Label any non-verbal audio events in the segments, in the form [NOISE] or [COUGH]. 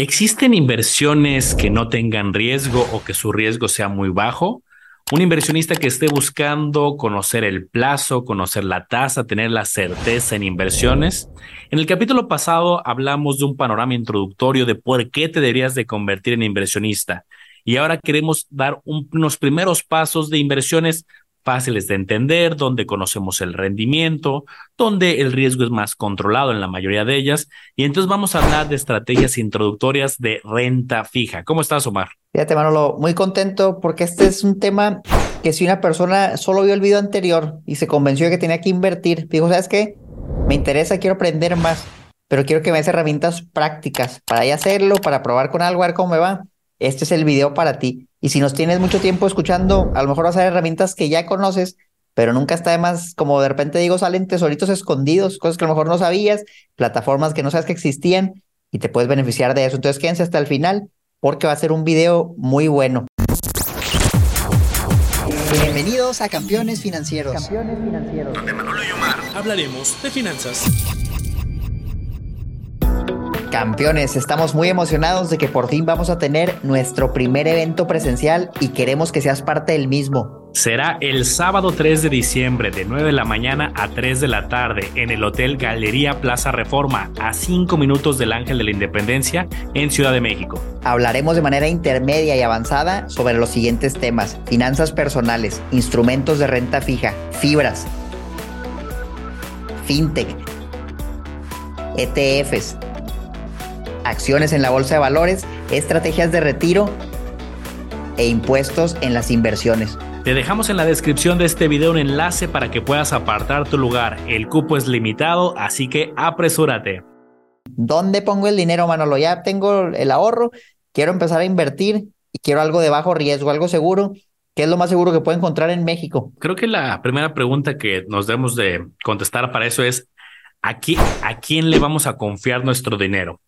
¿Existen inversiones que no tengan riesgo o que su riesgo sea muy bajo? Un inversionista que esté buscando conocer el plazo, conocer la tasa, tener la certeza en inversiones. En el capítulo pasado hablamos de un panorama introductorio de por qué te deberías de convertir en inversionista. Y ahora queremos dar unos primeros pasos de inversiones fáciles de entender, donde conocemos el rendimiento, donde el riesgo es más controlado en la mayoría de ellas. Y entonces vamos a hablar de estrategias introductorias de renta fija. ¿Cómo estás, Omar? Fíjate, Manolo, muy contento porque este es un tema que si una persona solo vio el video anterior y se convenció de que tenía que invertir, dijo, ¿sabes qué? Me interesa, quiero aprender más, pero quiero que me des herramientas prácticas para hacerlo, para probar con algo, a ver cómo me va. Este es el video para ti. Y si nos tienes mucho tiempo escuchando, a lo mejor vas a ver herramientas que ya conoces, pero nunca está de más, como de repente digo, salen tesoritos escondidos, cosas que a lo mejor no sabías, plataformas que no sabes que existían y te puedes beneficiar de eso. Entonces quédense hasta el final porque va a ser un video muy bueno. Bienvenidos a Campeones Financieros. Campeones Financieros. Donde Manolo y Omar hablaremos de finanzas. Campeones, estamos muy emocionados de que por fin vamos a tener nuestro primer evento presencial y queremos que seas parte del mismo. Será el sábado 3 de diciembre de 9 de la mañana a 3 de la tarde en el Hotel Galería Plaza Reforma, a 5 minutos del Ángel de la Independencia en Ciudad de México. Hablaremos de manera intermedia y avanzada sobre los siguientes temas, finanzas personales, instrumentos de renta fija, fibras, fintech, ETFs, acciones en la bolsa de valores, estrategias de retiro e impuestos en las inversiones. Te dejamos en la descripción de este video un enlace para que puedas apartar tu lugar. El cupo es limitado, así que apresúrate. ¿Dónde pongo el dinero, Manolo? Ya tengo el ahorro, quiero empezar a invertir y quiero algo de bajo riesgo, algo seguro. ¿Qué es lo más seguro que puedo encontrar en México? Creo que la primera pregunta que nos debemos de contestar para eso es, ¿a, ¿a quién le vamos a confiar nuestro dinero?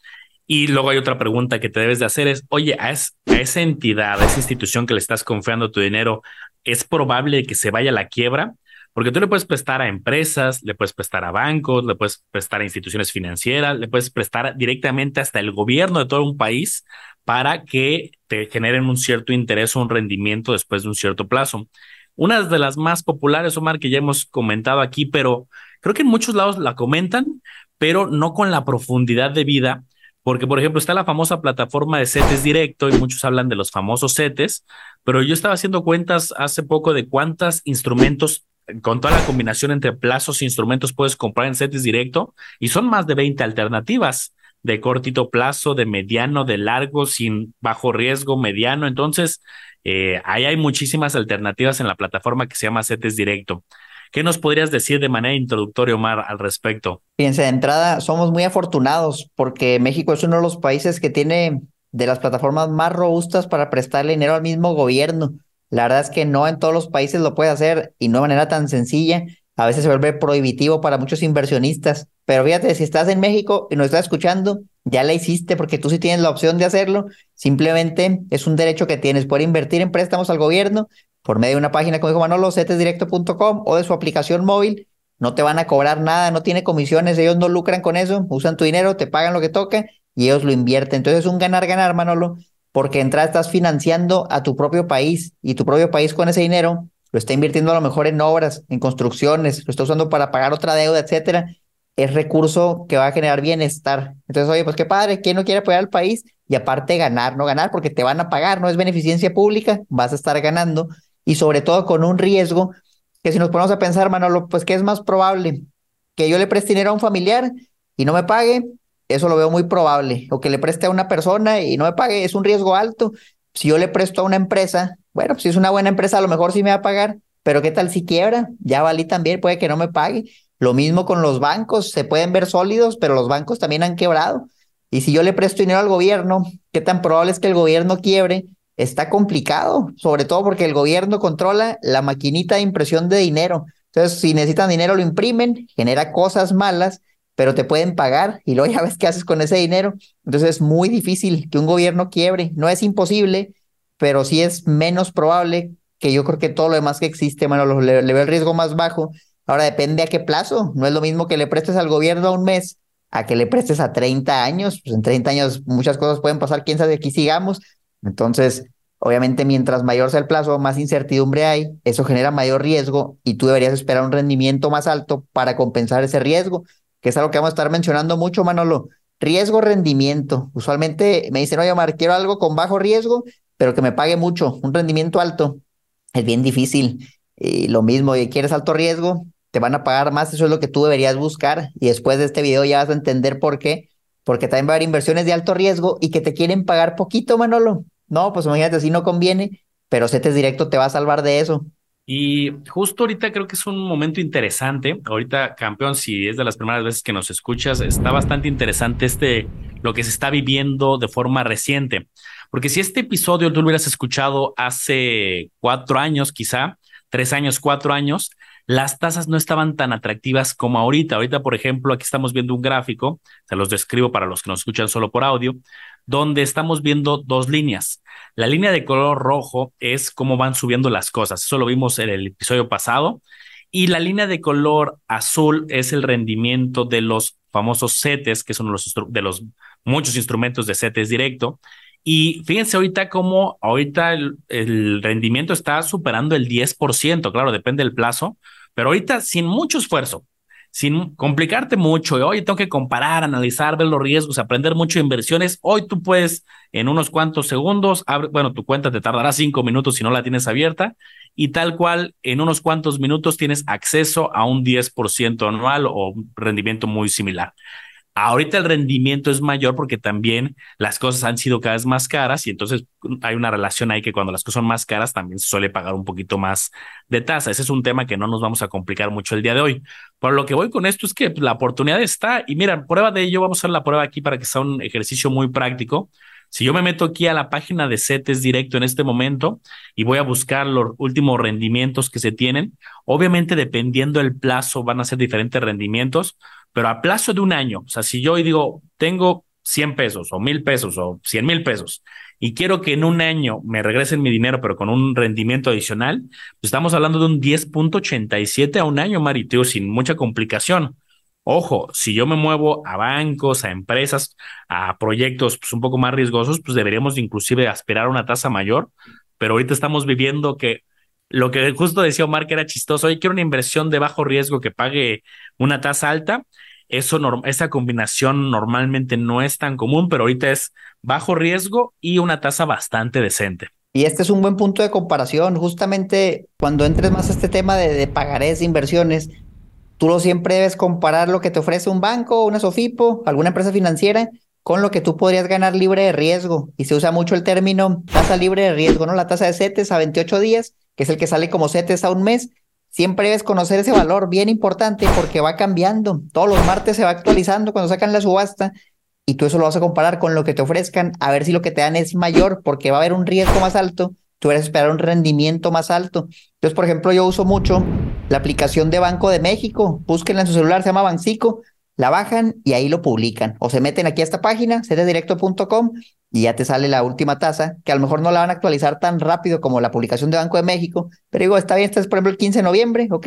Y luego hay otra pregunta que te debes de hacer es, oye, a, esa entidad, a esa institución que le estás confiando tu dinero, ¿es probable que se vaya a la quiebra? Porque tú le puedes prestar a empresas, le puedes prestar a bancos, le puedes prestar a instituciones financieras, le puedes prestar directamente hasta el gobierno de todo un país para que te generen un cierto interés o un rendimiento después de un cierto plazo. Una de las más populares, Omar, que ya hemos comentado aquí, pero creo que en muchos lados la comentan, pero no con la profundidad de vida porque, por ejemplo, está la famosa plataforma de CETES directo y muchos hablan de los famosos CETES, pero yo estaba haciendo cuentas hace poco de cuántos instrumentos con toda la combinación entre plazos e instrumentos puedes comprar en CETES directo y son más de 20 alternativas de cortito plazo, de mediano, de largo, sin bajo riesgo, mediano. Entonces, eh, ahí hay muchísimas alternativas en la plataforma que se llama CETES directo. ¿Qué nos podrías decir de manera introductoria, Omar, al respecto? Fíjense, de entrada, somos muy afortunados porque México es uno de los países que tiene de las plataformas más robustas para prestarle dinero al mismo gobierno. La verdad es que no en todos los países lo puede hacer y no de manera tan sencilla. A veces se vuelve prohibitivo para muchos inversionistas. Pero fíjate, si estás en México y nos estás escuchando, ya la hiciste porque tú sí tienes la opción de hacerlo. Simplemente es un derecho que tienes. Poder invertir en préstamos al gobierno por medio de una página, como dijo Manolo, cetesdirecto.com o de su aplicación móvil. No te van a cobrar nada, no tiene comisiones, ellos no lucran con eso, usan tu dinero, te pagan lo que toca y ellos lo invierten. Entonces es un ganar-ganar, Manolo, porque entrada estás financiando a tu propio país y tu propio país con ese dinero lo está invirtiendo a lo mejor en obras, en construcciones, lo está usando para pagar otra deuda, etcétera. Es recurso que va a generar bienestar. Entonces, oye, pues qué padre, ¿quién no quiere apoyar al país? Y aparte ganar, no ganar, porque te van a pagar, no es beneficencia pública, vas a estar ganando y sobre todo con un riesgo que si nos ponemos a pensar, Manolo, pues ¿qué es más probable? Que yo le preste dinero a un familiar y no me pague, eso lo veo muy probable. O que le preste a una persona y no me pague, es un riesgo alto. Si yo le presto a una empresa, bueno, pues si es una buena empresa, a lo mejor sí me va a pagar, pero ¿qué tal si quiebra? Ya valí también, puede que no me pague. Lo mismo con los bancos, se pueden ver sólidos, pero los bancos también han quebrado. Y si yo le presto dinero al gobierno, ¿qué tan probable es que el gobierno quiebre? Está complicado, sobre todo porque el gobierno controla la maquinita de impresión de dinero. Entonces, si necesitan dinero, lo imprimen, genera cosas malas, pero te pueden pagar y luego ya ves qué haces con ese dinero. Entonces, es muy difícil que un gobierno quiebre. No es imposible, pero sí es menos probable que yo creo que todo lo demás que existe, bueno, le, le veo el riesgo más bajo. Ahora depende a qué plazo. No es lo mismo que le prestes al gobierno a un mes a que le prestes a 30 años. Pues en 30 años muchas cosas pueden pasar, quién sabe, aquí sigamos. Entonces, obviamente, mientras mayor sea el plazo, más incertidumbre hay, eso genera mayor riesgo y tú deberías esperar un rendimiento más alto para compensar ese riesgo, que es algo que vamos a estar mencionando mucho, Manolo. Riesgo, rendimiento. Usualmente me dicen, oye, Omar, quiero algo con bajo riesgo, pero que me pague mucho, un rendimiento alto. Es bien difícil. Y lo mismo, quieres alto riesgo, te van a pagar más, eso es lo que tú deberías buscar. Y después de este video ya vas a entender por qué. Porque también va a haber inversiones de alto riesgo y que te quieren pagar poquito, Manolo. No, pues imagínate, si no conviene, pero CETES Directo te va a salvar de eso. Y justo ahorita creo que es un momento interesante. Ahorita, campeón, si es de las primeras veces que nos escuchas, está bastante interesante este, lo que se está viviendo de forma reciente. Porque si este episodio tú lo hubieras escuchado hace cuatro años, quizá, tres años, cuatro años, las tasas no estaban tan atractivas como ahorita. Ahorita, por ejemplo, aquí estamos viendo un gráfico, se los describo para los que nos escuchan solo por audio, donde estamos viendo dos líneas. La línea de color rojo es cómo van subiendo las cosas. Eso lo vimos en el episodio pasado. Y la línea de color azul es el rendimiento de los famosos CETES, que son los de los muchos instrumentos de CETES directo. Y fíjense ahorita cómo ahorita el, rendimiento está superando el 10%, claro, depende del plazo, pero ahorita sin mucho esfuerzo, sin complicarte mucho, hoy tengo que comparar, analizar, ver los riesgos, aprender mucho de inversiones, hoy tú puedes en unos cuantos segundos, bueno, tu cuenta te tardará cinco minutos si no la tienes abierta, y tal cual en unos cuantos minutos tienes acceso a un 10% anual o rendimiento muy similar. Ahorita el rendimiento es mayor porque también las cosas han sido cada vez más caras y entonces hay una relación ahí que cuando las cosas son más caras también se suele pagar un poquito más de tasa. Ese es un tema que no nos vamos a complicar mucho el día de hoy. Pero lo que voy con esto es que la oportunidad está y mira, prueba de ello, vamos a hacer la prueba aquí para que sea un ejercicio muy práctico. Si yo me meto aquí a la página de CETES directo en este momento y voy a buscar los últimos rendimientos que se tienen, obviamente dependiendo del plazo van a ser diferentes rendimientos, pero a plazo de un año, o sea, si yo hoy digo, tengo 100 pesos o 1000 pesos o 100 mil pesos y quiero que en un año me regresen mi dinero, pero con un rendimiento adicional, pues estamos hablando de un 10.87 a un año, Mariteo, sin mucha complicación. Ojo, si yo me muevo a bancos, a empresas, a proyectos pues, un poco más riesgosos, pues deberíamos inclusive aspirar a una tasa mayor, pero ahorita estamos viviendo que lo que justo decía Omar que era chistoso, hoy quiero una inversión de bajo riesgo que pague una tasa alta, eso esa combinación normalmente no es tan común, pero ahorita es bajo riesgo y una tasa bastante decente. Y este es un buen punto de comparación. Justamente cuando entres más a este tema de, de pagarés, inversiones, Tú lo siempre debes comparar lo que te ofrece un banco, una Sofipo, alguna empresa financiera con lo que tú podrías ganar libre de riesgo. Y se usa mucho el término tasa libre de riesgo, ¿no? La tasa de CETES a 28 días, que es el que sale como CETES a un mes. Siempre debes conocer ese valor, bien importante, porque va cambiando. Todos los martes se va actualizando cuando sacan la subasta y tú eso lo vas a comparar con lo que te ofrezcan, a ver si lo que te dan es mayor, porque va a haber un riesgo más alto tú eres esperar un rendimiento más alto. Entonces, por ejemplo, yo uso mucho la aplicación de Banco de México. Búsquenla en su celular, se llama Bancico. La bajan y ahí lo publican. O se meten aquí a esta página, cddirecto.com, y ya te sale la última tasa, que a lo mejor no la van a actualizar tan rápido como la publicación de Banco de México. Pero digo, está bien, esta es por ejemplo el 15 de noviembre, ¿ok?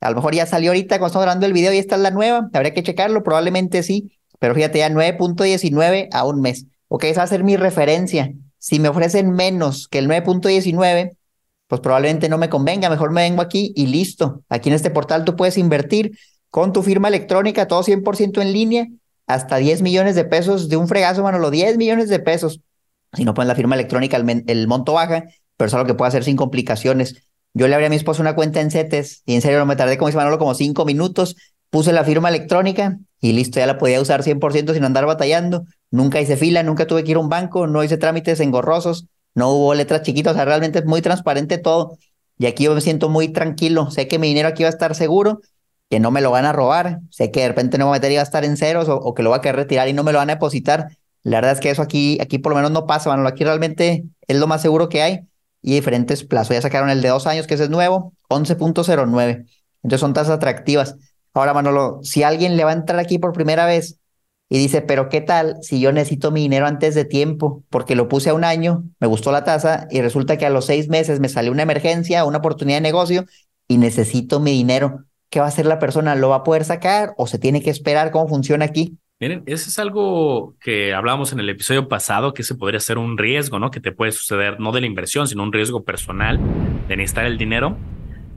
A lo mejor ya salió ahorita cuando estamos grabando el video y esta es la nueva. Habría que checarlo, probablemente sí. Pero fíjate, ya 9.19 a un mes. Ok, esa va a ser mi referencia. Si me ofrecen menos que el 9.19, pues probablemente no me convenga, mejor me vengo aquí y listo. Aquí en este portal tú puedes invertir con tu firma electrónica, todo 100% en línea, hasta 10 millones de pesos de un fregazo, Manolo, 10 millones de pesos. Si no pones la firma electrónica, el, monto baja, pero es algo que puede hacer sin complicaciones. Yo le abrí a mi esposa una cuenta en CETES y en serio no me tardé, como dice Manolo, como cinco minutos. Puse la firma electrónica y listo, ya la podía usar 100% sin andar batallando. Nunca hice fila, nunca tuve que ir a un banco, no hice trámites engorrosos, no hubo letras chiquitas, o sea, realmente es muy transparente todo. Y aquí yo me siento muy tranquilo, sé que mi dinero aquí va a estar seguro, que no me lo van a robar, sé que de repente no me voy a meter y va a estar en ceros o, que lo va a querer retirar y no me lo van a depositar. La verdad es que eso aquí, aquí por lo menos no pasa, bueno, aquí realmente es lo más seguro que hay y diferentes plazos. Ya sacaron el de dos años, que ese es nuevo, 11.09. Entonces son tasas atractivas. Ahora, Manolo, si alguien le va a entrar aquí por primera vez y dice, pero ¿qué tal si yo necesito mi dinero antes de tiempo? Porque lo puse a un año, me gustó la tasa y resulta que a los seis meses me salió una emergencia, una oportunidad de negocio y necesito mi dinero. ¿Qué va a hacer la persona? ¿Lo va a poder sacar o se tiene que esperar? ¿Cómo funciona aquí? Miren, eso es algo que hablábamos en el episodio pasado, que se podría ser un riesgo, ¿no? Que te puede suceder, no de la inversión, sino un riesgo personal de necesitar el dinero.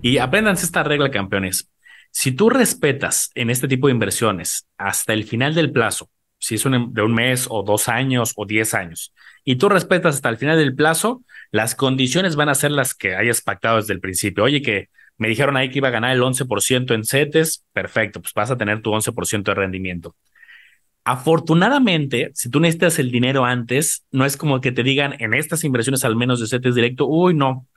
Y apréndanse esta regla, campeones. Si tú respetas en este tipo de inversiones hasta el final del plazo, si es de un mes o dos años o diez años, y tú respetas hasta el final del plazo, las condiciones van a ser las que hayas pactado desde el principio. Oye, que me dijeron ahí que iba a ganar el 11% en CETES, perfecto, pues vas a tener tu 11% de rendimiento. Afortunadamente, si tú necesitas el dinero antes, no es como que te digan en estas inversiones al menos de CETES directo, uy, no,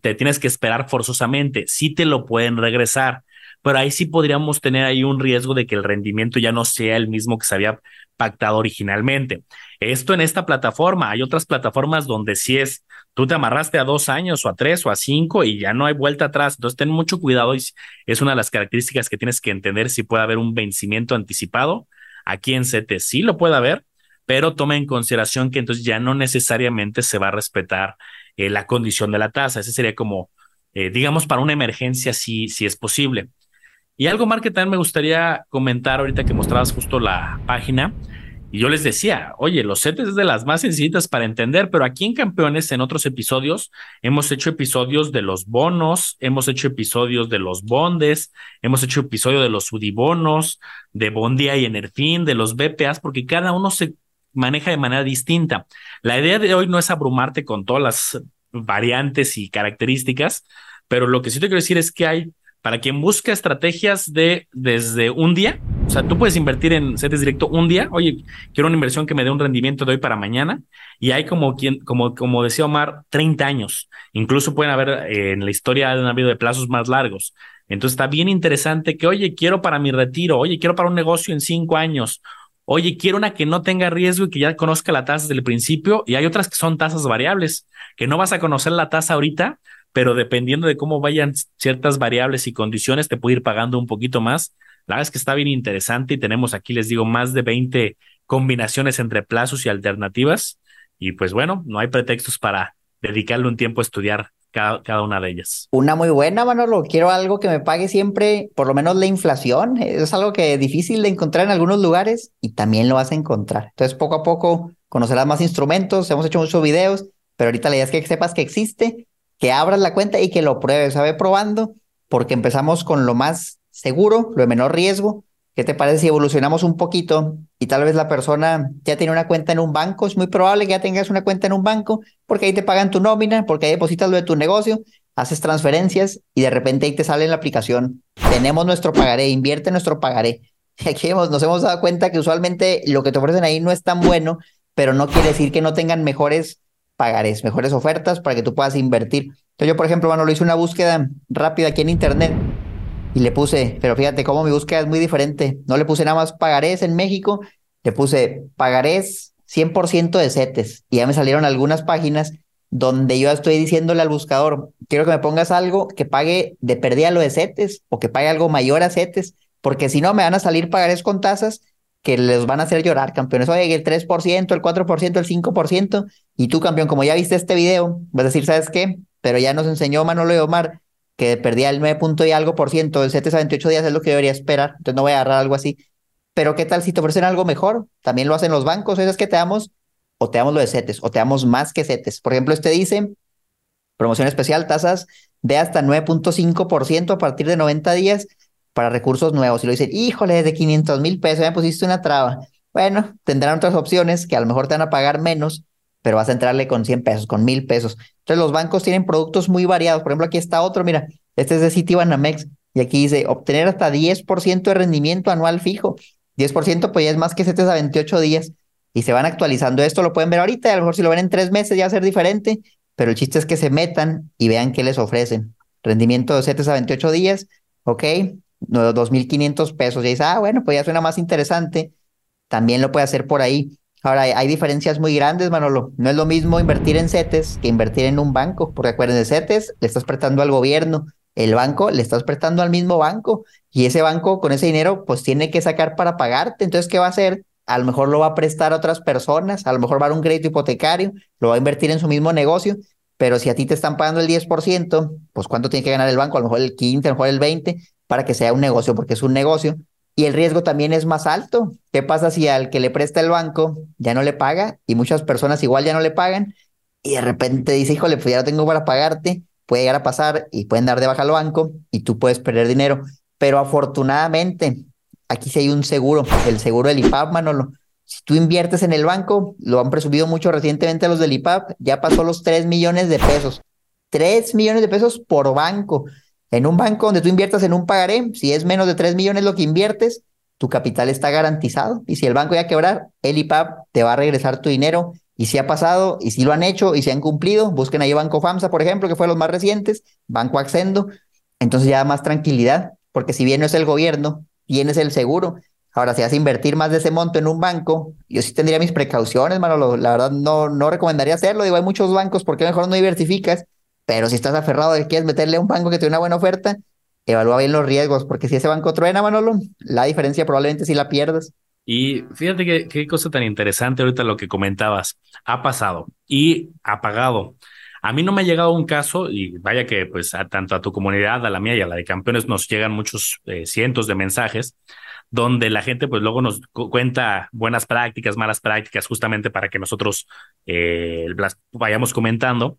te tienes que esperar forzosamente, sí te lo pueden regresar, pero ahí sí podríamos tener ahí un riesgo de que el rendimiento ya no sea el mismo que se había pactado originalmente. Esto en esta plataforma, hay otras plataformas donde si es, tú te amarraste a dos años o a tres o a cinco y ya no hay vuelta atrás, entonces ten mucho cuidado y es una de las características que tienes que entender si puede haber un vencimiento anticipado. Aquí en CT sí lo puede haber, pero toma en consideración que entonces ya no necesariamente se va a respetar eh, la condición de la tasa. Ese sería como, eh, digamos, para una emergencia si, si es posible. Y algo más que también me gustaría comentar ahorita que mostrabas justo la página. Y yo les decía, oye, los CETES es de las más sencillitas para entender, pero aquí en Campeones, en otros episodios, hemos hecho episodios de los bonos, hemos hecho episodios de los bondes, hemos hecho episodio de los sudibonos, de Bondia y Enerfin, de los BPAs, porque cada uno se maneja de manera distinta. La idea de hoy no es abrumarte con todas las variantes y características, pero lo que sí te quiero decir es que hay para quien busca estrategias de desde un día, o sea, tú puedes invertir en CETES directo un día, oye, quiero una inversión que me dé un rendimiento de hoy para mañana, y hay como quien, como, como decía Omar, 30 años. Incluso pueden haber eh, en la historia han habido de plazos más largos. Entonces está bien interesante que, oye, quiero para mi retiro, oye, quiero para un negocio en cinco años, oye, quiero una que no tenga riesgo y que ya conozca la tasa desde el principio, y hay otras que son tasas variables, que no vas a conocer la tasa ahorita, pero dependiendo de cómo vayan ciertas variables y condiciones, te puede ir pagando un poquito más. La verdad es que está bien interesante y tenemos aquí, les digo, más de 20 combinaciones entre plazos y alternativas. Y pues bueno, no hay pretextos para dedicarle un tiempo a estudiar cada, cada, una de ellas. Una muy buena, Manolo. Quiero algo que me pague siempre, por lo menos la inflación. Es algo que es difícil de encontrar en algunos lugares y también lo vas a encontrar. Entonces, poco a poco conocerás más instrumentos. Hemos hecho muchos videos, pero ahorita la idea es que sepas que existe que abras la cuenta y que lo pruebes, ¿sabe? Probando, porque empezamos con lo más seguro, lo de menor riesgo. ¿Qué te parece si evolucionamos un poquito y tal vez la persona ya tiene una cuenta en un banco? Es muy probable que ya tengas una cuenta en un banco porque ahí te pagan tu nómina, porque ahí depositas lo de tu negocio, haces transferencias y de repente ahí te sale en la aplicación. Tenemos nuestro pagaré, invierte nuestro pagaré. [LAUGHS] Aquí nos hemos dado cuenta que usualmente lo que te ofrecen ahí no es tan bueno, pero no quiere decir que no tengan mejores pagarés, mejores ofertas para que tú puedas invertir. Entonces yo, por ejemplo, bueno, lo hice una búsqueda rápida aquí en internet y le puse, pero fíjate cómo mi búsqueda es muy diferente. No le puse nada más pagarés en México, le puse pagarés 100% de CETES y ya me salieron algunas páginas donde yo estoy diciéndole al buscador, quiero que me pongas algo que pague de pérdida lo de CETES o que pague algo mayor a CETES, porque si no me van a salir pagarés con tasas que les van a hacer llorar, campeones. Oye, el 3%, el 4%, el 5%, y tú, campeón, como ya viste este video, vas a decir, ¿sabes qué? Pero ya nos enseñó Manolo y Omar que perdía el 9 punto y algo por ciento, el 7 a 28 días es lo que debería esperar, entonces no voy a agarrar algo así. Pero ¿qué tal si te ofrecen algo mejor? También lo hacen los bancos, es que te damos, o te damos lo de CETES, o te damos más que CETES. Por ejemplo, este dice, promoción especial, tasas de hasta 9.5% a partir de 90 días para recursos nuevos y lo dicen, híjole, de 500 mil pesos, ya pusiste una traba. Bueno, tendrán otras opciones que a lo mejor te van a pagar menos, pero vas a entrarle con 100 pesos, con mil pesos. Entonces los bancos tienen productos muy variados. Por ejemplo, aquí está otro, mira, este es de Citibanamex y aquí dice obtener hasta 10% de rendimiento anual fijo. 10% pues ya es más que 7 a 28 días y se van actualizando. Esto lo pueden ver ahorita, a lo mejor si lo ven en tres meses ya va a ser diferente, pero el chiste es que se metan y vean qué les ofrecen. Rendimiento de 7 a 28 días, ok, 2.500 pesos. Y dice, ah, bueno, pues ya suena más interesante. También lo puede hacer por ahí. Ahora, hay, diferencias muy grandes, Manolo. No es lo mismo invertir en CETES que invertir en un banco, porque acuérdense, CETES le estás prestando al gobierno, el banco le estás prestando al mismo banco y ese banco con ese dinero pues tiene que sacar para pagarte. Entonces, ¿qué va a hacer? A lo mejor lo va a prestar a otras personas, a lo mejor va a dar un crédito hipotecario, lo va a invertir en su mismo negocio, pero si a ti te están pagando el 10%, pues ¿cuánto tiene que ganar el banco? A lo mejor el 15, a lo mejor el 20, para que sea un negocio, porque es un negocio, y el riesgo también es más alto. ¿Qué pasa si al que le presta el banco ya no le paga y muchas personas igual ya no le pagan y de repente dice, híjole, pues ya no tengo para pagarte, puede llegar a pasar y pueden dar de baja al banco y tú puedes perder dinero. Pero afortunadamente, aquí sí hay un seguro, el seguro del IPAP, Manolo. Si tú inviertes en el banco, lo han presumido mucho recientemente los del IPAP, ya pasó los 3 millones de pesos. 3 millones de pesos por banco. En un banco donde tú inviertas en un pagaré, si es menos de 3 millones lo que inviertes, tu capital está garantizado. Y si el banco ya quebrar, el IPAP te va a regresar tu dinero. Y si ha pasado, y si lo han hecho, y si han cumplido, busquen ahí Banco FAMSA, por ejemplo, que fue los más recientes, Banco Accendo. Entonces ya da más tranquilidad, porque si bien no es el gobierno, tienes el seguro. Ahora, si vas a invertir más de ese monto en un banco, yo sí tendría mis precauciones, mano. La verdad, no, no recomendaría hacerlo. Digo, hay muchos bancos, ¿por qué mejor no diversificas? Pero si estás aferrado y quieres meterle a un banco que tiene una buena oferta, evalúa bien los riesgos, porque si ese banco truena, Manolo, la diferencia probablemente sí la pierdas. Y fíjate que, qué cosa tan interesante ahorita lo que comentabas. Ha pasado y ha pagado. A mí no me ha llegado un caso, y vaya que pues a, tanto a tu comunidad, a la mía y a la de campeones nos llegan muchos eh, cientos de mensajes donde la gente pues luego nos cuenta buenas prácticas, malas prácticas, justamente para que nosotros eh, vayamos comentando.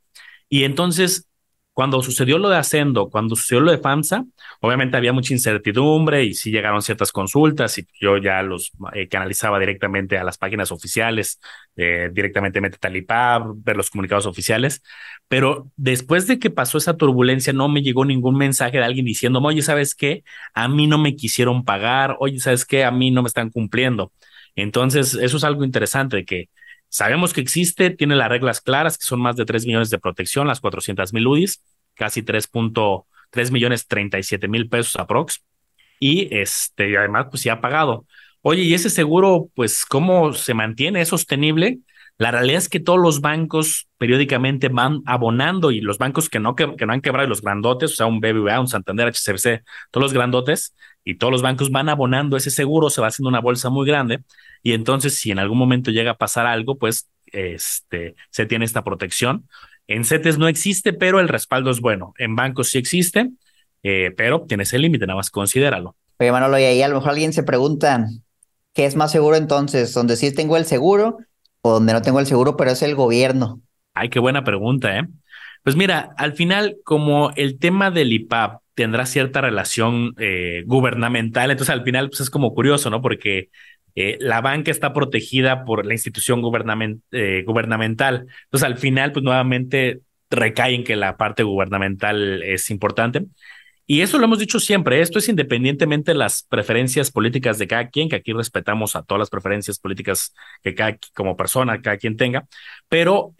Y entonces, cuando sucedió lo de Ascendo, cuando sucedió lo de FAMSA, obviamente había mucha incertidumbre y sí llegaron ciertas consultas y yo ya los eh, canalizaba directamente a las páginas oficiales, eh, directamente a Talipab, ver los comunicados oficiales. Pero después de que pasó esa turbulencia, no me llegó ningún mensaje de alguien diciendo, oye, ¿sabes qué? A mí no me quisieron pagar, oye, ¿sabes qué? A mí no me están cumpliendo. Entonces, eso es algo interesante, que Sabemos que existe, tiene las reglas claras, que son más de 3 millones de protección, las 400 mil UDIs, casi 3.3 millones 37 mil pesos aprox. Y este, además, pues ya ha pagado. Oye, ¿y ese seguro, pues, cómo se mantiene? ¿Es sostenible? La realidad es que todos los bancos periódicamente van abonando y los bancos que no, que, no han quebrado, los grandotes, o sea, un BBVA, un Santander, HCBC, todos los grandotes y todos los bancos van abonando ese seguro, se va haciendo una bolsa muy grande y entonces si en algún momento llega a pasar algo, pues este, se tiene esta protección. En CETES no existe, pero el respaldo es bueno. En bancos sí existe, eh, pero tienes el límite, nada más considéralo. Oye, Manolo, y ahí a lo mejor alguien se pregunta, ¿qué es más seguro entonces? ¿Donde sí tengo el seguro o donde no tengo el seguro, pero es el gobierno? Ay, qué buena pregunta, ¿eh? Pues mira, al final, como el tema del IPAP tendrá cierta relación eh, gubernamental, entonces al final pues es como curioso, ¿no? Porque eh, la banca está protegida por la institución eh, gubernamental. Entonces al final, pues nuevamente recae en que la parte gubernamental es importante. Y eso lo hemos dicho siempre, esto es independientemente de las preferencias políticas de cada quien, que aquí respetamos a todas las preferencias políticas que cada como persona, cada quien tenga, pero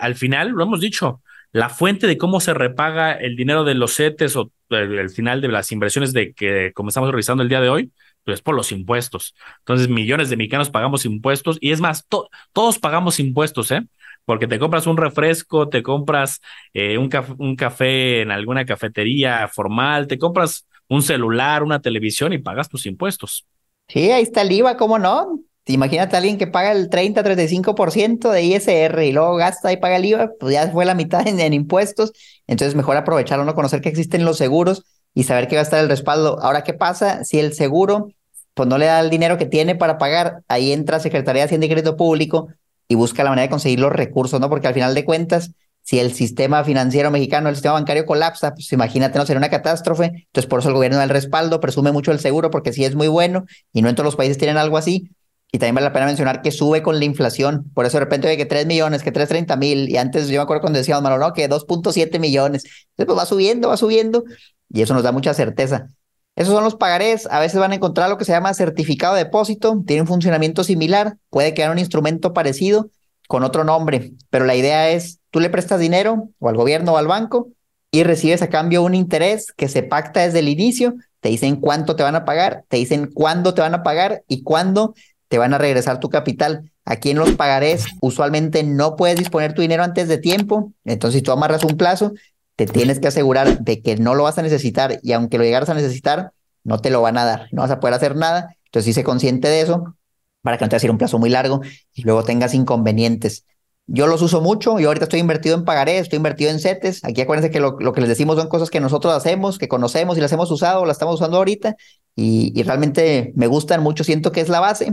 al final, lo hemos dicho, la fuente de cómo se repaga el dinero de los CETES o el, final de las inversiones de que comenzamos revisando el día de hoy, pues por los impuestos. Entonces, millones de mexicanos pagamos impuestos y es más, todos pagamos impuestos, ¿eh? porque te compras un refresco, te compras eh, un, un café en alguna cafetería formal, te compras un celular, una televisión y pagas tus impuestos. Sí, ahí está el IVA, ¿cómo no? Imagínate a alguien que paga el 30, 35% de ISR y luego gasta y paga el IVA, pues ya fue la mitad en, impuestos. Entonces, mejor aprovecharlo, no conocer que existen los seguros y saber que va a estar el respaldo. Ahora, ¿qué pasa si el seguro pues no le da el dinero que tiene para pagar? Ahí entra Secretaría de Hacienda y Crédito Público y busca la manera de conseguir los recursos, ¿no? Porque al final de cuentas, si el sistema financiero mexicano, el sistema bancario colapsa, pues imagínate, no sería una catástrofe. Entonces, por eso el gobierno da el respaldo, presume mucho el seguro, porque sí es muy bueno y no en todos los países tienen algo así. Y también vale la pena mencionar que sube con la inflación. Por eso de repente ve que 3 millones, que 330 mil. Y antes yo me acuerdo cuando decíamos, malo, no, que 2.7 millones. Entonces, pues va subiendo, va subiendo. Y eso nos da mucha certeza. Esos son los pagarés. A veces van a encontrar lo que se llama certificado de depósito. Tiene un funcionamiento similar. Puede quedar un instrumento parecido con otro nombre. Pero la idea es, tú le prestas dinero o al gobierno o al banco y recibes a cambio un interés que se pacta desde el inicio. Te dicen cuánto te van a pagar, te dicen cuándo te van a pagar y cuándo te van a regresar tu capital. Aquí en los pagarés usualmente no puedes disponer tu dinero antes de tiempo. Entonces, si tú amarras un plazo, te tienes que asegurar de que no lo vas a necesitar y aunque lo llegaras a necesitar, no te lo van a dar, no vas a poder hacer nada. Entonces, sí sé consciente de eso para que no te vaya a ir un plazo muy largo y luego tengas inconvenientes. Yo los uso mucho, yo ahorita estoy invertido en pagaré, estoy invertido en CETES. Aquí acuérdense que lo, lo, que les decimos son cosas que nosotros hacemos, que conocemos y las hemos usado, las estamos usando ahorita. y realmente me gustan mucho. Siento que es la base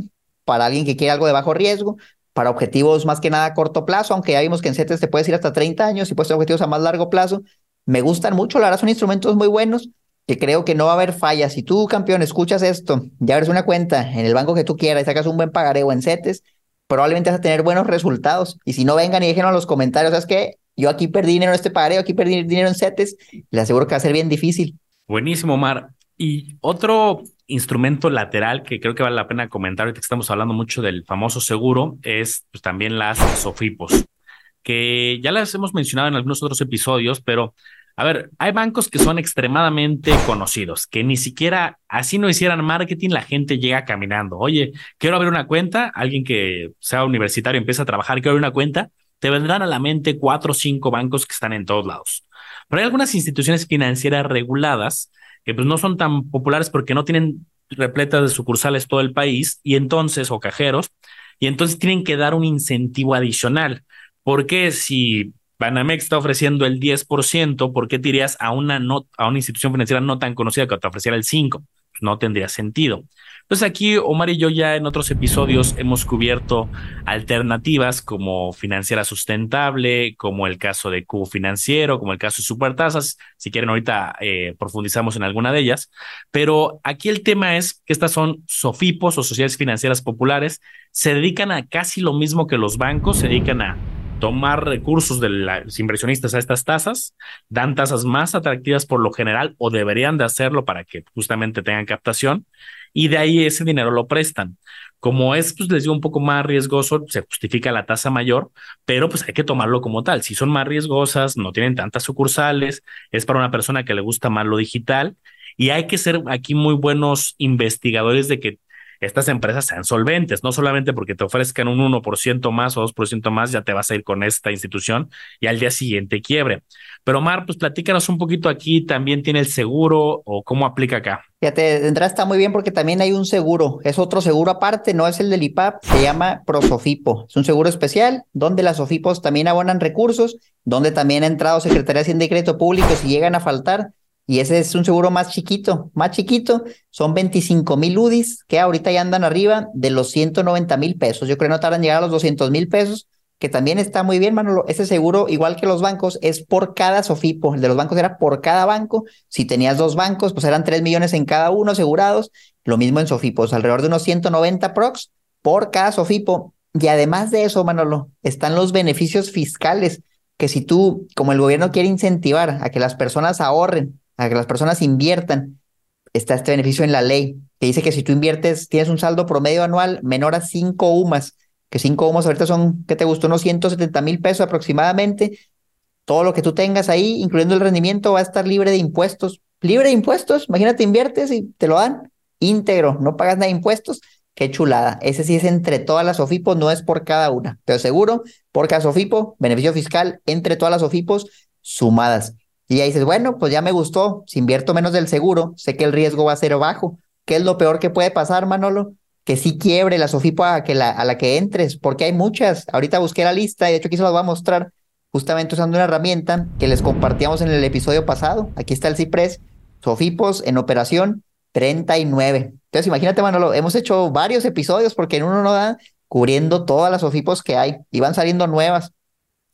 para alguien que quiere algo de bajo riesgo, para objetivos más que nada a corto plazo, aunque ya vimos que en CETES te puedes ir hasta 30 años y puedes tener objetivos a más largo plazo. Me gustan mucho, la verdad son instrumentos muy buenos que creo que no va a haber fallas. Si tú, campeón, escuchas esto, ya abres una cuenta en el banco que tú quieras y sacas un buen pagareo en CETES, probablemente vas a tener buenos resultados. Y si no, vengan y déjenos en los comentarios, ¿sabes qué? Yo aquí perdí dinero en este pagareo, aquí perdí dinero en CETES, les aseguro que va a ser bien difícil. Buenísimo, Mar. Y otro instrumento lateral que creo que vale la pena comentar, ahorita que estamos hablando mucho del famoso seguro, es pues, también las SOFIPOS, que ya las hemos mencionado en algunos otros episodios, pero a ver, hay bancos que son extremadamente conocidos, que ni siquiera así no hicieran marketing, la gente llega caminando. Oye, quiero abrir una cuenta, alguien que sea universitario empieza a trabajar, quiero abrir una cuenta, te vendrán a la mente cuatro o cinco bancos que están en todos lados. Pero hay algunas instituciones financieras reguladas que pues no son tan populares porque no tienen repletas de sucursales todo el país y entonces, o cajeros, y entonces tienen que dar un incentivo adicional. Porque si Banamex está ofreciendo el 10%, ¿por qué te a una, no, a una institución financiera no tan conocida que te ofreciera el 5%? No tendría sentido. Entonces aquí Omar y yo ya en otros episodios hemos cubierto alternativas como financiera sustentable, como el caso de Cubo Financiero, como el caso de Supertasas. Si quieren ahorita eh, profundizamos en alguna de ellas. Pero aquí el tema es que estas son SOFIPOS o sociedades financieras populares. Se dedican a casi lo mismo que los bancos, se dedican a tomar recursos de los inversionistas a estas tasas, dan tasas más atractivas por lo general o deberían de hacerlo para que justamente tengan captación y de ahí ese dinero lo prestan. Como es, pues les digo, un poco más riesgoso, se justifica la tasa mayor, pero pues hay que tomarlo como tal. Si son más riesgosas, no tienen tantas sucursales, es para una persona que le gusta más lo digital y hay que ser aquí muy buenos investigadores de que estas empresas sean solventes, no solamente porque te ofrezcan un 1% más o 2% más, ya te vas a ir con esta institución y al día siguiente quiebre. Pero Mar, pues platícanos un poquito aquí, también tiene el seguro o cómo aplica acá. Fíjate, de está muy bien porque también hay un seguro, es otro seguro aparte, no es el del IPAP, se llama Prosofipo, es un seguro especial donde las Sofipos también abonan recursos, donde también ha entrado Secretaría de Hacienda y Crédito Público si llegan a faltar, y ese es un seguro más chiquito, más chiquito, son 25 mil UDIs que ahorita ya andan arriba de los 190 mil pesos. Yo creo que no tardan en llegar a los 200 mil pesos, que también está muy bien, Manolo. Ese seguro, igual que los bancos, es por cada Sofipo. El de los bancos era por cada banco. Si tenías dos bancos, pues eran 3 millones en cada uno asegurados. Lo mismo en Sofipos, alrededor de unos 190 prox por cada Sofipo. Y además de eso, Manolo, están los beneficios fiscales, que si tú, como el gobierno quiere incentivar a que las personas ahorren a que las personas inviertan, está este beneficio en la ley, que dice que si tú inviertes, tienes un saldo promedio anual menor a 5 UMAS, que 5 UMAS ahorita son, ¿qué te gustó? Unos 170 mil pesos aproximadamente. Todo lo que tú tengas ahí, incluyendo el rendimiento, va a estar libre de impuestos. Libre de impuestos, imagínate, inviertes y te lo dan íntegro, no pagas nada de impuestos. Qué chulada. Ese sí es entre todas las OFIPOS, no es por cada una. Pero seguro, por cada SOFIPO, beneficio fiscal entre todas las OFIPOS sumadas. Y ya dices, bueno, pues ya me gustó, si invierto menos del seguro, sé que el riesgo va a ser bajo. ¿Qué es lo peor que puede pasar, Manolo? Que sí quiebre la Sofipo a, la, a la que entres, porque hay muchas. Ahorita busqué la lista y de hecho aquí se las voy a mostrar justamente usando una herramienta que les compartíamos en el episodio pasado. Aquí está el Cipres, Sofipos en operación 39. Entonces, imagínate, Manolo, hemos hecho varios episodios porque en uno no da cubriendo todas las Sofipos que hay y van saliendo nuevas.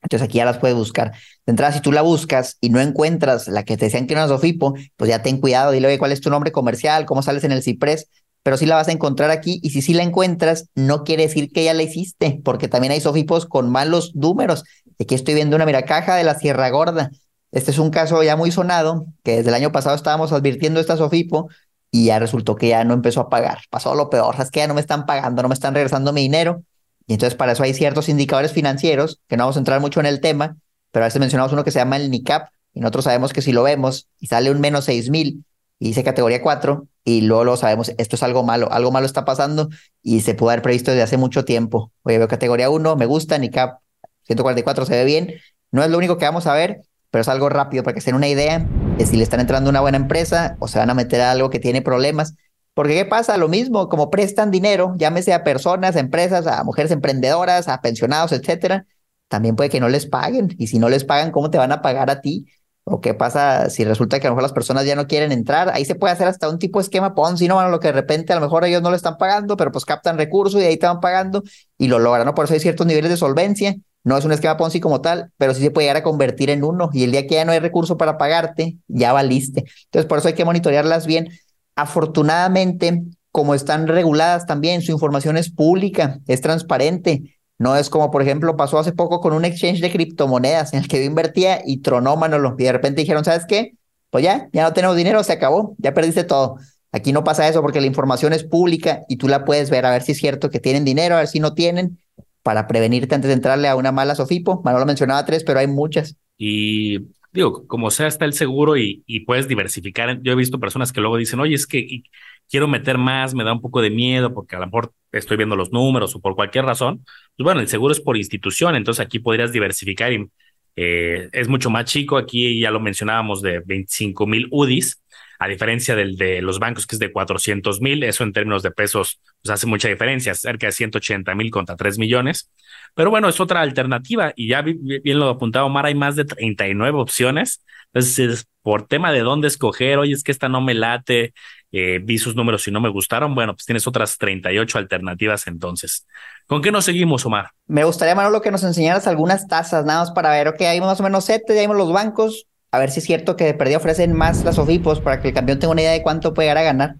Entonces aquí ya las puedes buscar. De entrada, si tú la buscas y no encuentras la que te decían que era una Sofipo, pues ya ten cuidado, dile, oye, ¿cuál es tu nombre comercial? ¿Cómo sales en el Ciprés? Pero sí la vas a encontrar aquí y si sí la encuentras, no quiere decir que ya la hiciste, porque también hay Sofipos con malos números. Aquí estoy viendo una, mira, caja de la Sierra Gorda. Este es un caso ya muy sonado, que desde el año pasado estábamos advirtiendo esta Sofipo y ya resultó que ya no empezó a pagar. Pasó lo peor, es que ya no me están pagando, no me están regresando mi dinero y entonces para eso hay ciertos indicadores financieros, que no vamos a entrar mucho en el tema, pero a veces mencionamos uno que se llama el NICAP, y nosotros sabemos que si lo vemos y sale un menos 6000 y dice categoría 4, y luego lo sabemos, esto es algo malo, algo malo está pasando y se pudo haber previsto desde hace mucho tiempo. Oye, veo categoría 1, me gusta, NICAP 144 se ve bien. No es lo único que vamos a ver, pero es algo rápido para que se una idea de si le están entrando una buena empresa o se van a meter a algo que tiene problemas. Porque ¿qué pasa? Lo mismo, como prestan dinero, llámese a personas, a empresas, a mujeres emprendedoras, a pensionados, etcétera, también puede que no les paguen. Y si no les pagan, ¿cómo te van a pagar a ti? ¿O qué pasa si resulta que a lo mejor las personas ya no quieren entrar? Ahí se puede hacer hasta un tipo de esquema Ponzi, ¿no? Bueno, lo que de repente a lo mejor ellos no le están pagando, pero pues captan recursos y ahí te van pagando y lo logran, ¿no? Por eso hay ciertos niveles de solvencia. No es un esquema Ponzi como tal, pero sí se puede llegar a convertir en uno. Y el día que ya no hay recurso para pagarte, ya valiste. Entonces, por eso hay que monitorearlas bien. Afortunadamente, como están reguladas también, su información es pública, es transparente no es como, por ejemplo, pasó hace poco con un exchange de criptomonedas en el que yo invertía y tronó Manolo. Y de repente dijeron, ¿sabes qué? Pues ya, ya no tenemos dinero, se acabó, ya perdiste todo. Aquí no pasa eso porque la información es pública y tú la puedes ver a ver si es cierto que tienen dinero, a ver si no tienen, para prevenirte antes de entrarle a una mala Sofipo. Manolo mencionaba tres, pero hay muchas. Y digo, como sea, está el seguro y, puedes diversificar. Yo he visto personas que luego dicen, oye, es que quiero meter más, me da un poco de miedo porque a lo mejor estoy viendo los números o por cualquier razón, pues bueno, el seguro es por institución, entonces aquí podrías diversificar y eh, es mucho más chico, aquí ya lo mencionábamos de 25 mil UDIs, a diferencia del de los bancos que es de 400 mil, eso en términos de pesos pues hace mucha diferencia, cerca de 180 mil contra 3 millones, pero bueno, es otra alternativa y ya bien lo apuntaba Omar, hay más de 39 opciones, entonces por tema de dónde escoger, oye, es que esta no me late, eh, vi sus números y no me gustaron, bueno, pues tienes otras 38 alternativas entonces. ¿Con qué nos seguimos, Omar? Me gustaría, Manolo, que nos enseñaras algunas tasas, nada más para ver, ok, hay más o menos sete, ya vimos los bancos, a ver si es cierto que de ofrecen más las OFIPOS para que el campeón tenga una idea de cuánto puede llegar a ganar.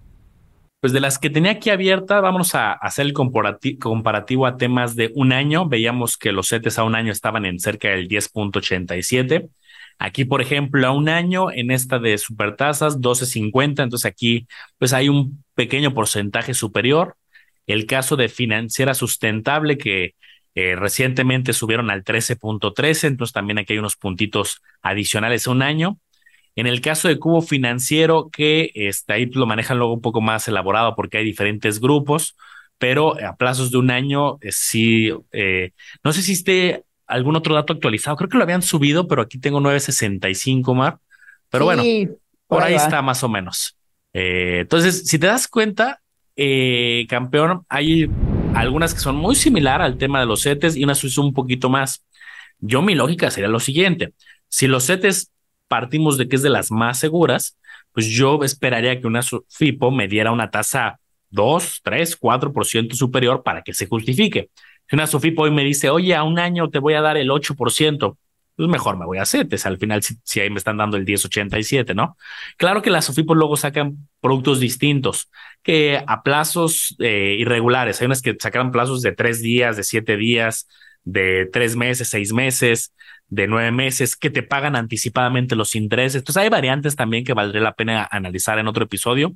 Pues de las que tenía aquí abierta, vamos a hacer el comparativo a temas de un año. Veíamos que los CETES a un año estaban en cerca del 10.87 Aquí, por ejemplo, a un año en esta de supertasas, 12.50, entonces aquí pues hay un pequeño porcentaje superior. El caso de financiera sustentable que eh, recientemente subieron al 13.13, entonces también aquí hay unos puntitos adicionales a un año. En el caso de cubo financiero, que está ahí lo manejan luego un poco más elaborado porque hay diferentes grupos, pero a plazos de un año, eh, sí, eh, no sé si esté algún otro dato actualizado. Creo que lo habían subido, pero aquí tengo 965, Mar. Pero bueno, por, ahí, está más o menos. Entonces, si te das cuenta, campeón, hay algunas que son muy similar al tema de los CETES y unas un poquito más. Yo mi lógica sería lo siguiente. Si los CETES partimos de que es de las más seguras, pues yo esperaría que una FIPO me diera una tasa 2, 3, 4% superior para que se justifique. Si una Sofipo hoy me dice, oye, a un año te voy a dar el 8%, pues mejor me voy a CETES. Al final, si, ahí me están dando el 1087, ¿no? Claro que las Sofipos luego sacan productos distintos, que a plazos eh, irregulares. Hay unas que sacan plazos de tres días, de siete días, de tres meses, seis meses, de nueve meses, que te pagan anticipadamente los intereses. Entonces hay variantes también que valdría la pena analizar en otro episodio,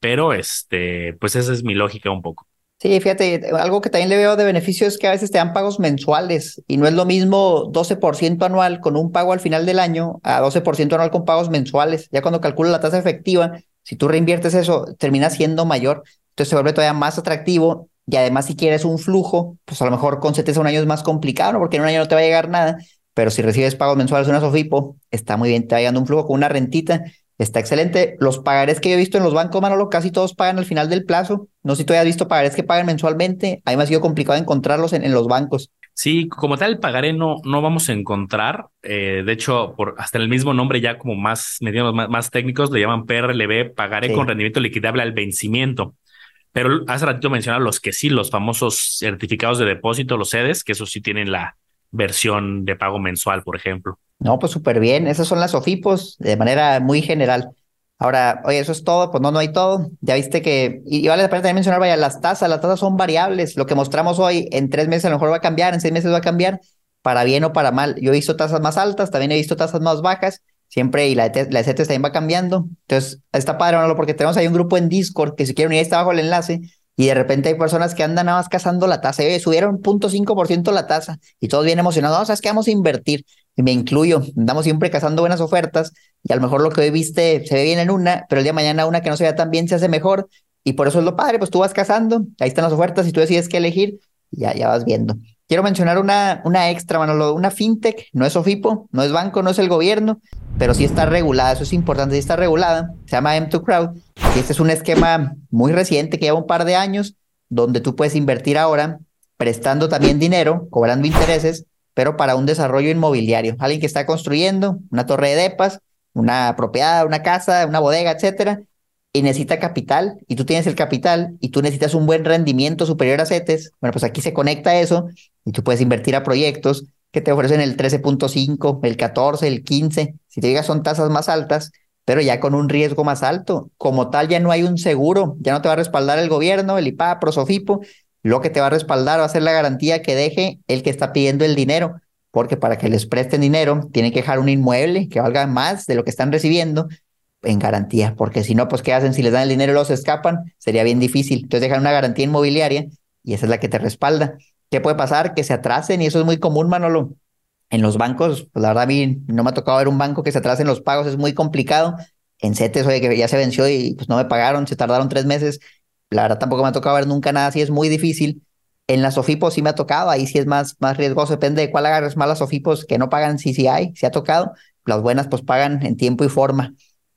pero este, pues esa es mi lógica un poco. Sí, fíjate, algo que también le veo de beneficio es que a veces te dan pagos mensuales y no es lo mismo 12% anual con un pago al final del año a 12% anual con pagos mensuales. Ya cuando calculas la tasa efectiva, si tú reinviertes eso, termina siendo mayor. Entonces se vuelve todavía más atractivo y además si quieres un flujo, pues a lo mejor con CETES a un año es más complicado, ¿no? porque en un año no te va a llegar nada, pero si recibes pagos mensuales una Sofipo, está muy bien, te va llegando un flujo con una rentita Está excelente. Los pagarés que yo he visto en los bancos, Manolo, casi todos pagan al final del plazo. No sé si tú hayas visto pagarés que pagan mensualmente. A mí me ha sido complicado encontrarlos en, los bancos. Sí, como tal, el pagaré no, no vamos a encontrar. Eh, de hecho, por hasta el mismo nombre, ya como más, más, más técnicos, le llaman PRLB, pagaré con rendimiento liquidable al vencimiento. Pero hace ratito mencionaba los que sí, los famosos certificados de depósito, los sedes, que eso sí tienen la versión de pago mensual, por ejemplo. No, pues súper bien. Esas son las OFIPOS de manera muy general. Ahora, oye, eso es todo, pues no, no hay todo. Ya viste que, y, vale la pena también mencionar, vaya, las tasas, las tasas son variables. Lo que mostramos hoy en tres meses a lo mejor va a cambiar, en seis meses va a cambiar, para bien o para mal. Yo he visto tasas más altas, también he visto tasas más bajas, siempre, y la, la CETES también va cambiando. Entonces, está padre, ¿no? porque tenemos ahí un grupo en Discord que si quieren unir, está abajo el enlace, y de repente hay personas que andan nada más cazando la tasa. Oye, subieron 0.5% la tasa y todos bien emocionados. No, ¿sabes qué? Vamos a invertir. Me incluyo. Andamos siempre cazando buenas ofertas y a lo mejor lo que hoy viste se ve bien en una, pero el día de mañana una que no se vea tan bien se hace mejor. Y por eso es lo padre, pues tú vas cazando, ahí están las ofertas y tú decides qué elegir ya, ya vas viendo. Quiero mencionar una, una extra, Manolo, una fintech, no es OFIPO, no es banco, no es el gobierno, pero sí está regulada, eso es importante, sí está regulada, se llama M2 Crowd, y este es un esquema muy reciente que lleva un par de años, donde tú puedes invertir ahora prestando también dinero, cobrando intereses, pero para un desarrollo inmobiliario. Alguien que está construyendo una torre de depas una propiedad, una casa, una bodega, etcétera, y necesita capital, y tú tienes el capital, y tú necesitas un buen rendimiento superior a CETES, bueno, pues aquí se conecta eso, y tú puedes invertir a proyectos que te ofrecen el 13.5, el 14, el 15, si te digas son tasas más altas, pero ya con un riesgo más alto. Como tal, ya no hay un seguro, ya no te va a respaldar el gobierno, el IPA, Prosofipo, lo que te va a respaldar va a ser la garantía que deje el que está pidiendo el dinero, porque para que les presten dinero, tienen que dejar un inmueble que valga más de lo que están recibiendo en garantía, porque si no, pues ¿qué hacen? Si les dan el dinero y los escapan, sería bien difícil. Entonces dejan una garantía inmobiliaria y esa es la que te respalda. ¿Qué puede pasar? Que se atrasen y eso es muy común, Manolo en los bancos, pues la verdad a mí no me ha tocado ver un banco que se atrase en los pagos, es muy complicado. En CETES, oye, que ya se venció y pues no me pagaron, se tardaron tres meses. La verdad tampoco me ha tocado ver nunca nada así, es muy difícil. En las SOFIPOS sí me ha tocado, ahí sí es más, más riesgoso, depende de cuál agarres más las SOFIPOS que no pagan, sí, sí hay, sí ha tocado. Las buenas pues pagan en tiempo y forma.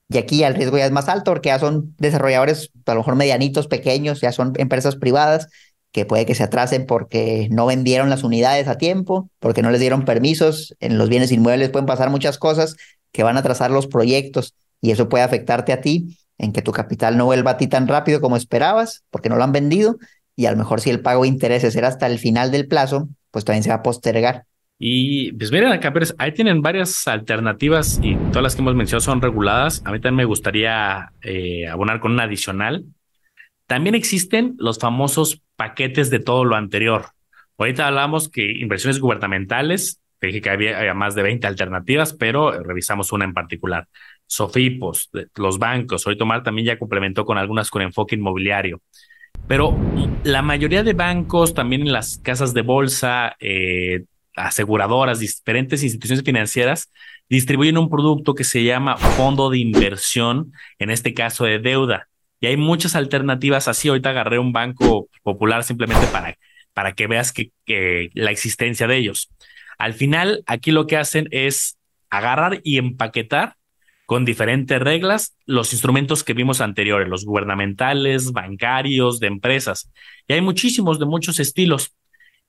Y aquí el riesgo ya es más alto porque ya son desarrolladores a lo mejor medianitos, pequeños, ya son empresas privadas que puede que se atrasen porque no vendieron las unidades a tiempo, porque no les dieron permisos. En los bienes inmuebles pueden pasar muchas cosas que van a atrasar los proyectos y eso puede afectarte a ti en que tu capital no vuelva a ti tan rápido como esperabas porque no lo han vendido y a lo mejor si el pago de intereses era hasta el final del plazo, pues también se va a postergar. Y pues miren acá, ahí tienen varias alternativas y todas las que hemos mencionado son reguladas. A mí también me gustaría eh, abonar con una adicional también existen los famosos paquetes de todo lo anterior. Ahorita hablamos que inversiones gubernamentales, dije que había, más de 20 alternativas, pero revisamos una en particular. Sofipos, los bancos, hoy Tomar también ya complementó con algunas con enfoque inmobiliario. Pero la mayoría de bancos, también en las casas de bolsa, eh, aseguradoras, diferentes instituciones financieras, distribuyen un producto que se llama fondo de inversión, en este caso de deuda. Y hay muchas alternativas así. Ahorita agarré un banco popular simplemente para, para que veas que, que la existencia de ellos. Al final, aquí lo que hacen es agarrar y empaquetar con diferentes reglas los instrumentos que vimos anteriores, los gubernamentales, bancarios, de empresas. Y hay muchísimos de muchos estilos.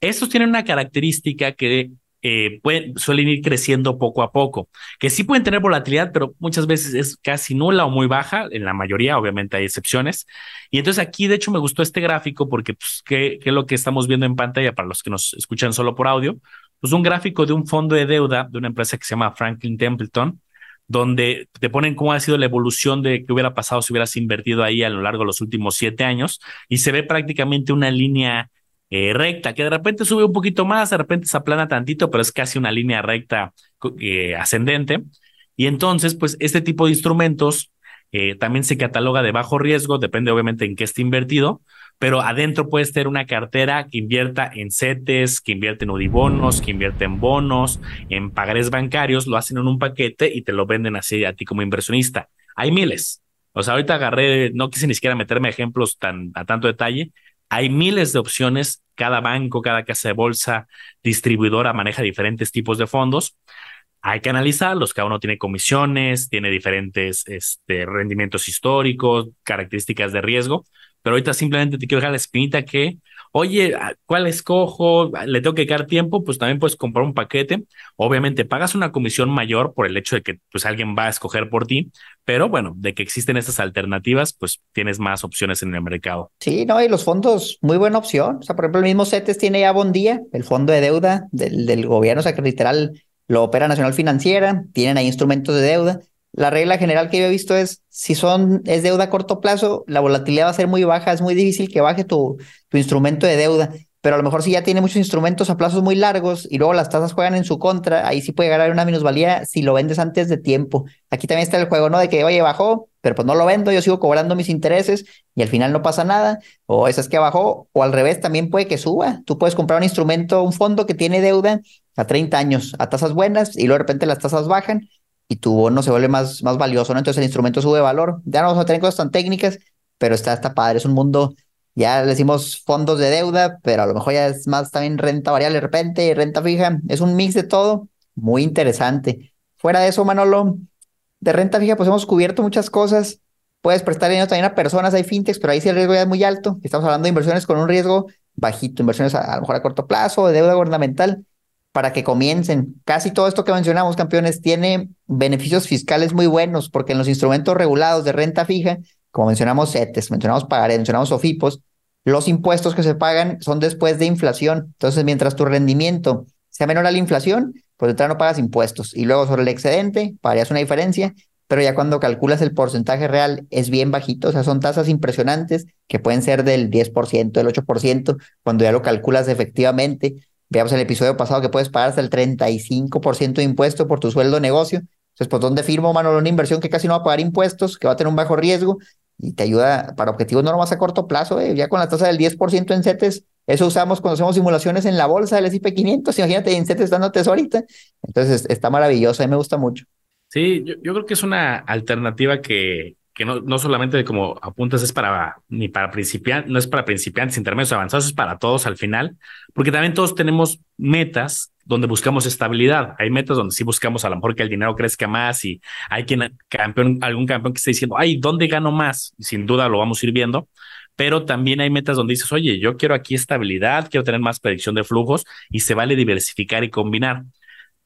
Estos tienen una característica que eh, pueden, suelen ir creciendo poco a poco, que sí pueden tener volatilidad, pero muchas veces es casi nula o muy baja, en la mayoría, obviamente hay excepciones. Y entonces aquí, de hecho, me gustó este gráfico porque, pues, ¿qué, es lo que estamos viendo en pantalla para los que nos escuchan solo por audio? Pues un gráfico de un fondo de deuda de una empresa que se llama Franklin Templeton, donde te ponen cómo ha sido la evolución de qué hubiera pasado si hubieras invertido ahí a lo largo de los últimos siete años y se ve prácticamente una línea eh, recta, que de repente sube un poquito más, de repente se aplana tantito, pero es casi una línea recta eh, ascendente. Y entonces, pues este tipo de instrumentos eh, también se cataloga de bajo riesgo, depende obviamente en qué esté invertido, pero adentro puedes tener una cartera que invierta en CETES, que invierte en UDIBONOS, que invierte en bonos, en pagarés bancarios, lo hacen en un paquete y te lo venden así a ti como inversionista. Hay miles. O sea, ahorita agarré, no quise ni siquiera meterme ejemplos tan a tanto detalle, hay miles de opciones, cada banco, cada casa de bolsa, distribuidora maneja diferentes tipos de fondos. Hay que analizarlos, cada uno tiene comisiones, tiene diferentes este, rendimientos históricos, características de riesgo, pero ahorita simplemente te quiero dejar la espinita que oye, ¿cuál escojo? ¿Le tengo que quedar tiempo? Pues también puedes comprar un paquete. Obviamente pagas una comisión mayor por el hecho de que pues alguien va a escoger por ti, pero bueno, de que existen estas alternativas, pues tienes más opciones en el mercado. Sí, no, y los fondos, muy buena opción. O sea, por ejemplo, el mismo CETES tiene ya Bondía, el fondo de deuda del, del gobierno, o sea, que literal lo opera Nacional Financiera, tienen ahí instrumentos de deuda la regla general que yo he visto es, si son, es deuda a corto plazo, la volatilidad va a ser muy baja, es muy difícil que baje tu, tu instrumento de deuda, pero a lo mejor si ya tiene muchos instrumentos a plazos muy largos y luego las tasas juegan en su contra, ahí sí puede ganar una minusvalía si lo vendes antes de tiempo. Aquí también está el juego, ¿no? De que, oye, bajó, pero pues no lo vendo, yo sigo cobrando mis intereses y al final no pasa nada, o esa es que bajó, o al revés, también puede que suba. Tú puedes comprar un instrumento, un fondo que tiene deuda a 30 años a tasas buenas y luego de repente las tasas bajan y tu bono se vuelve más, más valioso, ¿no? Entonces el instrumento sube valor. Ya no vamos a tener cosas tan técnicas, pero está, está padre, es un mundo, ya le decimos fondos de deuda, pero a lo mejor ya es más también renta variable de repente, renta fija, es un mix de todo, muy interesante. Fuera de eso, Manolo, de renta fija pues hemos cubierto muchas cosas, puedes prestar dinero también a personas, hay fintechs, pero ahí sí el riesgo ya es muy alto, estamos hablando de inversiones con un riesgo bajito, inversiones a, a lo mejor a corto plazo, de deuda gubernamental, para que comiencen. Casi todo esto que mencionamos, campeones, tiene beneficios fiscales muy buenos, porque en los instrumentos regulados de renta fija, como mencionamos CETES, mencionamos pagaré, mencionamos OFIPOS, los impuestos que se pagan son después de inflación. Entonces, mientras tu rendimiento sea menor a la inflación, pues de no pagas impuestos. Y luego sobre el excedente, pagarías una diferencia, pero ya cuando calculas el porcentaje real es bien bajito, o sea, son tasas impresionantes que pueden ser del 10%, del 8%, cuando ya lo calculas efectivamente. Veamos el episodio pasado que puedes pagar hasta el 35% de impuesto por tu sueldo de negocio. Entonces, pues, ¿dónde firmo, Manolo, una inversión que casi no va a pagar impuestos, que va a tener un bajo riesgo y te ayuda para objetivos no a corto plazo? Eh? Ya con la tasa del 10% en CETES, eso usamos cuando hacemos simulaciones en la bolsa del S&P 500. Imagínate, en CETES dándote eso ahorita. Entonces, está maravilloso, a mí me gusta mucho. Sí, yo creo que es una alternativa que, que no, no solamente como apuntas es para ni para principiantes, no es para principiantes, intermedios avanzados, es para todos al final, porque también todos tenemos metas donde buscamos estabilidad. Hay metas donde sí buscamos a lo mejor que el dinero crezca más y hay quien campeón, algún campeón que esté diciendo, ay, ¿dónde gano más? Sin duda lo vamos a ir viendo. Pero también hay metas donde dices, oye, yo quiero aquí estabilidad, quiero tener más predicción de flujos y se vale diversificar y combinar.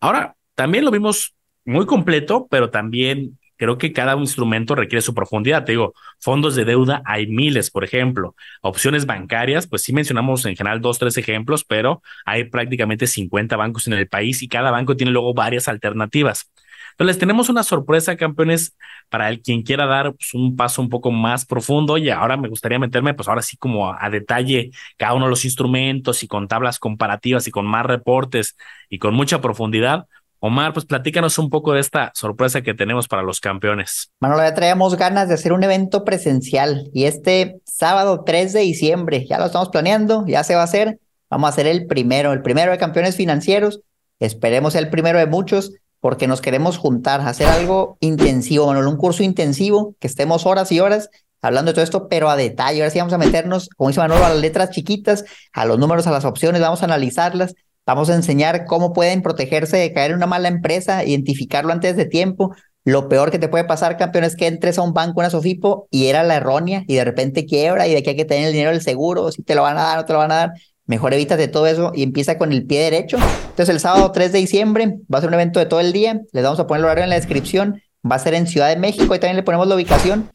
Ahora, también lo vimos muy completo, pero también creo que cada instrumento requiere su profundidad. Te digo, fondos de deuda hay miles, por ejemplo. Opciones bancarias, pues sí mencionamos en general dos, tres ejemplos, pero hay prácticamente 50 bancos en el país y cada banco tiene luego varias alternativas. Entonces, tenemos una sorpresa, campeones, para el quien quiera dar pues, un paso un poco más profundo. Y ahora me gustaría meterme, pues ahora sí, como a, a detalle cada uno de los instrumentos y con tablas comparativas y con más reportes y con mucha profundidad Omar, pues platícanos un poco de esta sorpresa que tenemos para los campeones. Manolo, ya traíamos ganas de hacer un evento presencial y este sábado 3 de diciembre, ya lo estamos planeando, ya se va a hacer. Vamos a hacer el primero, el primero de campeones financieros. Esperemos el primero de muchos porque nos queremos juntar, hacer algo intensivo, Manolo, un curso intensivo, que estemos horas y horas hablando de todo esto, pero a detalle. Ahora sí vamos a meternos, como dice Manolo, a las letras chiquitas, a los números, a las opciones, vamos a analizarlas Vamos a enseñar cómo pueden protegerse de caer en una mala empresa, identificarlo antes de tiempo. Lo peor que te puede pasar, campeón, es que entres a un banco, una Sofipo, y era la errónea, y de repente quiebra, y de que hay que tener el dinero del seguro, si te lo van a dar o te lo van a dar. Mejor evítate todo eso y empieza con el pie derecho. Entonces, el sábado 3 de diciembre va a ser un evento de todo el día. Les vamos a poner el horario en la descripción. Va a ser en Ciudad de México y también le ponemos la ubicación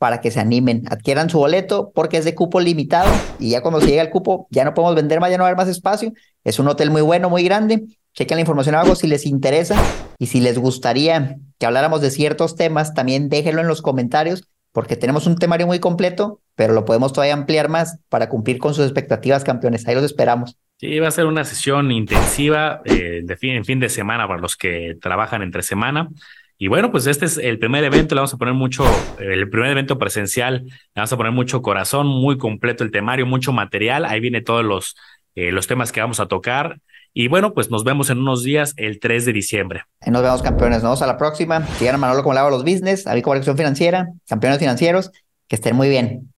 para que se animen, adquieran su boleto porque es de cupo limitado y ya cuando llega el cupo ya no podemos vender más, ya no va a haber más espacio. Es un hotel muy bueno, muy grande. Chequen la información abajo si les interesa y si les gustaría que habláramos de ciertos temas, también déjenlo en los comentarios porque tenemos un temario muy completo, pero lo podemos todavía ampliar más para cumplir con sus expectativas, campeones. Ahí los esperamos. Sí, va a ser una sesión intensiva eh, en fin de semana para los que trabajan entre semana. Y bueno, pues este es el primer evento, le vamos a poner mucho, el primer evento presencial, le vamos a poner mucho corazón, muy completo el temario, mucho material, ahí viene todos los, eh, los temas que vamos a tocar. Y bueno, pues nos vemos en unos días, el 3 de diciembre. Nos vemos campeones, nos vemos a la próxima. Sigan a Manolo como hago los business, a mí como Financiera, campeones financieros, que estén muy bien.